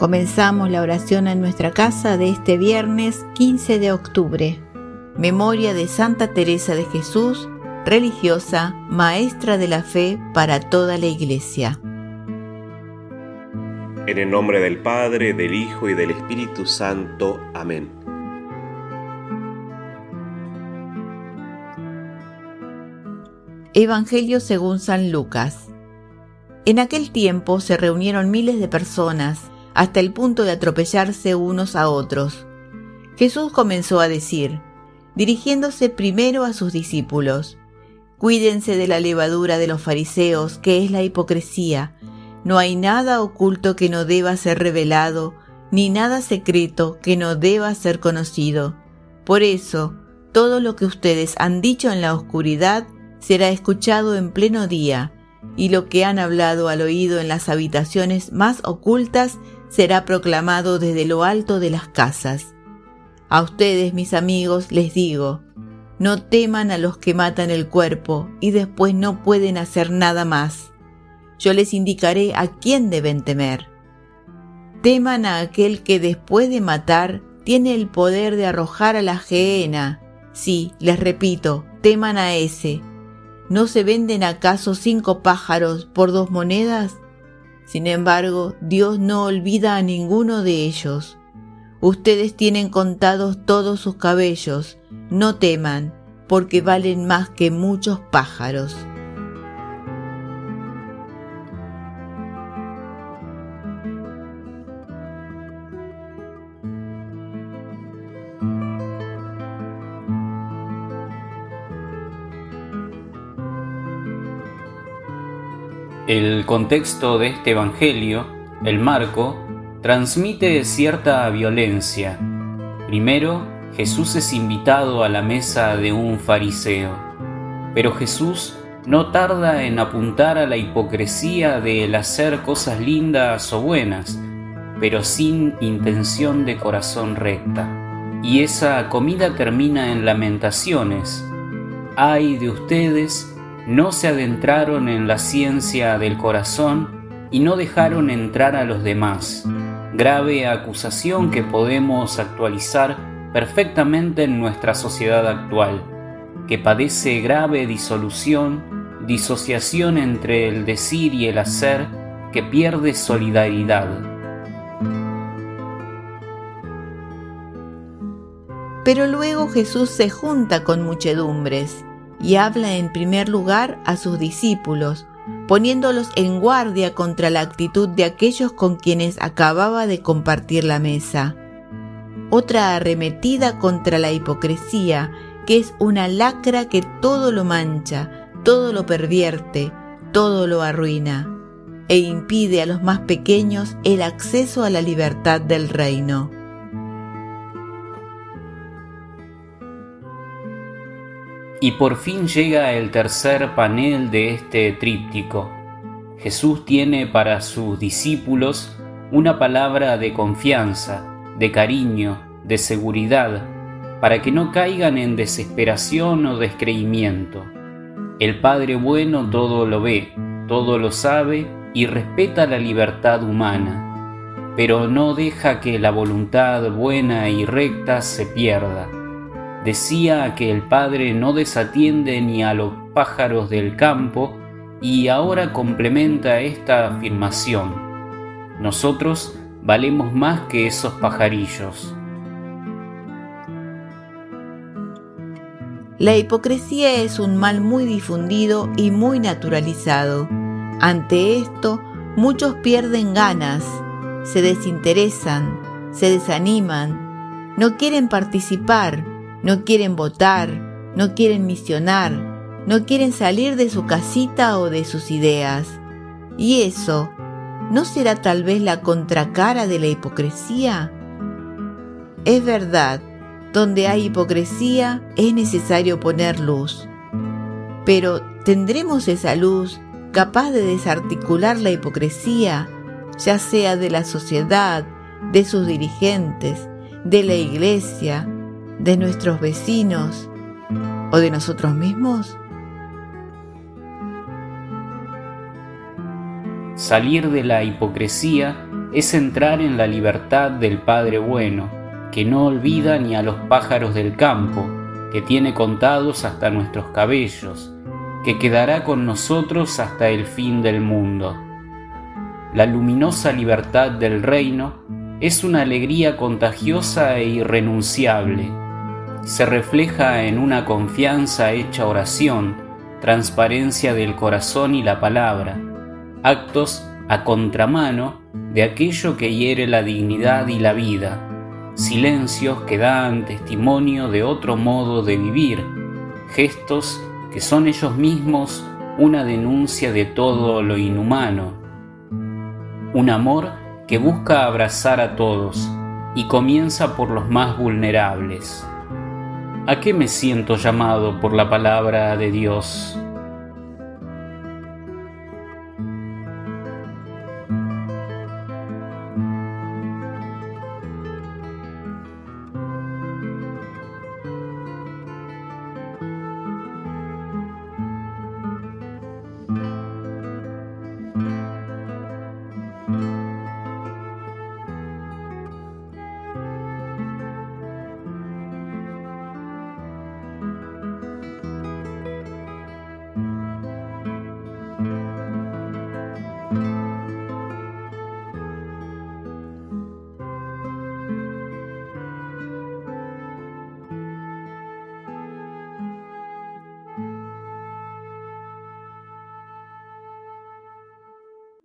Comenzamos la oración en nuestra casa de este viernes 15 de octubre. Memoria de Santa Teresa de Jesús, religiosa, maestra de la fe para toda la Iglesia. En el nombre del Padre, del Hijo y del Espíritu Santo. Amén. Evangelio según San Lucas. En aquel tiempo se reunieron miles de personas hasta el punto de atropellarse unos a otros. Jesús comenzó a decir, dirigiéndose primero a sus discípulos, Cuídense de la levadura de los fariseos, que es la hipocresía. No hay nada oculto que no deba ser revelado, ni nada secreto que no deba ser conocido. Por eso, todo lo que ustedes han dicho en la oscuridad será escuchado en pleno día, y lo que han hablado al oído en las habitaciones más ocultas será proclamado desde lo alto de las casas. A ustedes, mis amigos, les digo, no teman a los que matan el cuerpo y después no pueden hacer nada más. Yo les indicaré a quién deben temer. Teman a aquel que después de matar tiene el poder de arrojar a la gehenna. Sí, les repito, teman a ese. ¿No se venden acaso cinco pájaros por dos monedas? Sin embargo, Dios no olvida a ninguno de ellos. Ustedes tienen contados todos sus cabellos, no teman, porque valen más que muchos pájaros. El contexto de este Evangelio, el marco, transmite cierta violencia. Primero, Jesús es invitado a la mesa de un fariseo, pero Jesús no tarda en apuntar a la hipocresía del hacer cosas lindas o buenas, pero sin intención de corazón recta. Y esa comida termina en lamentaciones. Ay de ustedes no se adentraron en la ciencia del corazón y no dejaron entrar a los demás. Grave acusación que podemos actualizar perfectamente en nuestra sociedad actual, que padece grave disolución, disociación entre el decir y el hacer, que pierde solidaridad. Pero luego Jesús se junta con muchedumbres y habla en primer lugar a sus discípulos, poniéndolos en guardia contra la actitud de aquellos con quienes acababa de compartir la mesa. Otra arremetida contra la hipocresía, que es una lacra que todo lo mancha, todo lo pervierte, todo lo arruina, e impide a los más pequeños el acceso a la libertad del reino. Y por fin llega el tercer panel de este tríptico. Jesús tiene para sus discípulos una palabra de confianza, de cariño, de seguridad, para que no caigan en desesperación o descreimiento. El Padre bueno todo lo ve, todo lo sabe y respeta la libertad humana, pero no deja que la voluntad buena y recta se pierda decía que el Padre no desatiende ni a los pájaros del campo y ahora complementa esta afirmación. Nosotros valemos más que esos pajarillos. La hipocresía es un mal muy difundido y muy naturalizado. Ante esto, muchos pierden ganas, se desinteresan, se desaniman, no quieren participar, no quieren votar, no quieren misionar, no quieren salir de su casita o de sus ideas. Y eso, ¿no será tal vez la contracara de la hipocresía? Es verdad, donde hay hipocresía es necesario poner luz. Pero ¿tendremos esa luz capaz de desarticular la hipocresía, ya sea de la sociedad, de sus dirigentes, de la iglesia, de nuestros vecinos o de nosotros mismos? Salir de la hipocresía es entrar en la libertad del Padre bueno, que no olvida ni a los pájaros del campo, que tiene contados hasta nuestros cabellos, que quedará con nosotros hasta el fin del mundo. La luminosa libertad del reino es una alegría contagiosa e irrenunciable. Se refleja en una confianza hecha oración, transparencia del corazón y la palabra, actos a contramano de aquello que hiere la dignidad y la vida, silencios que dan testimonio de otro modo de vivir, gestos que son ellos mismos una denuncia de todo lo inhumano, un amor que busca abrazar a todos y comienza por los más vulnerables. ¿A qué me siento llamado por la palabra de Dios?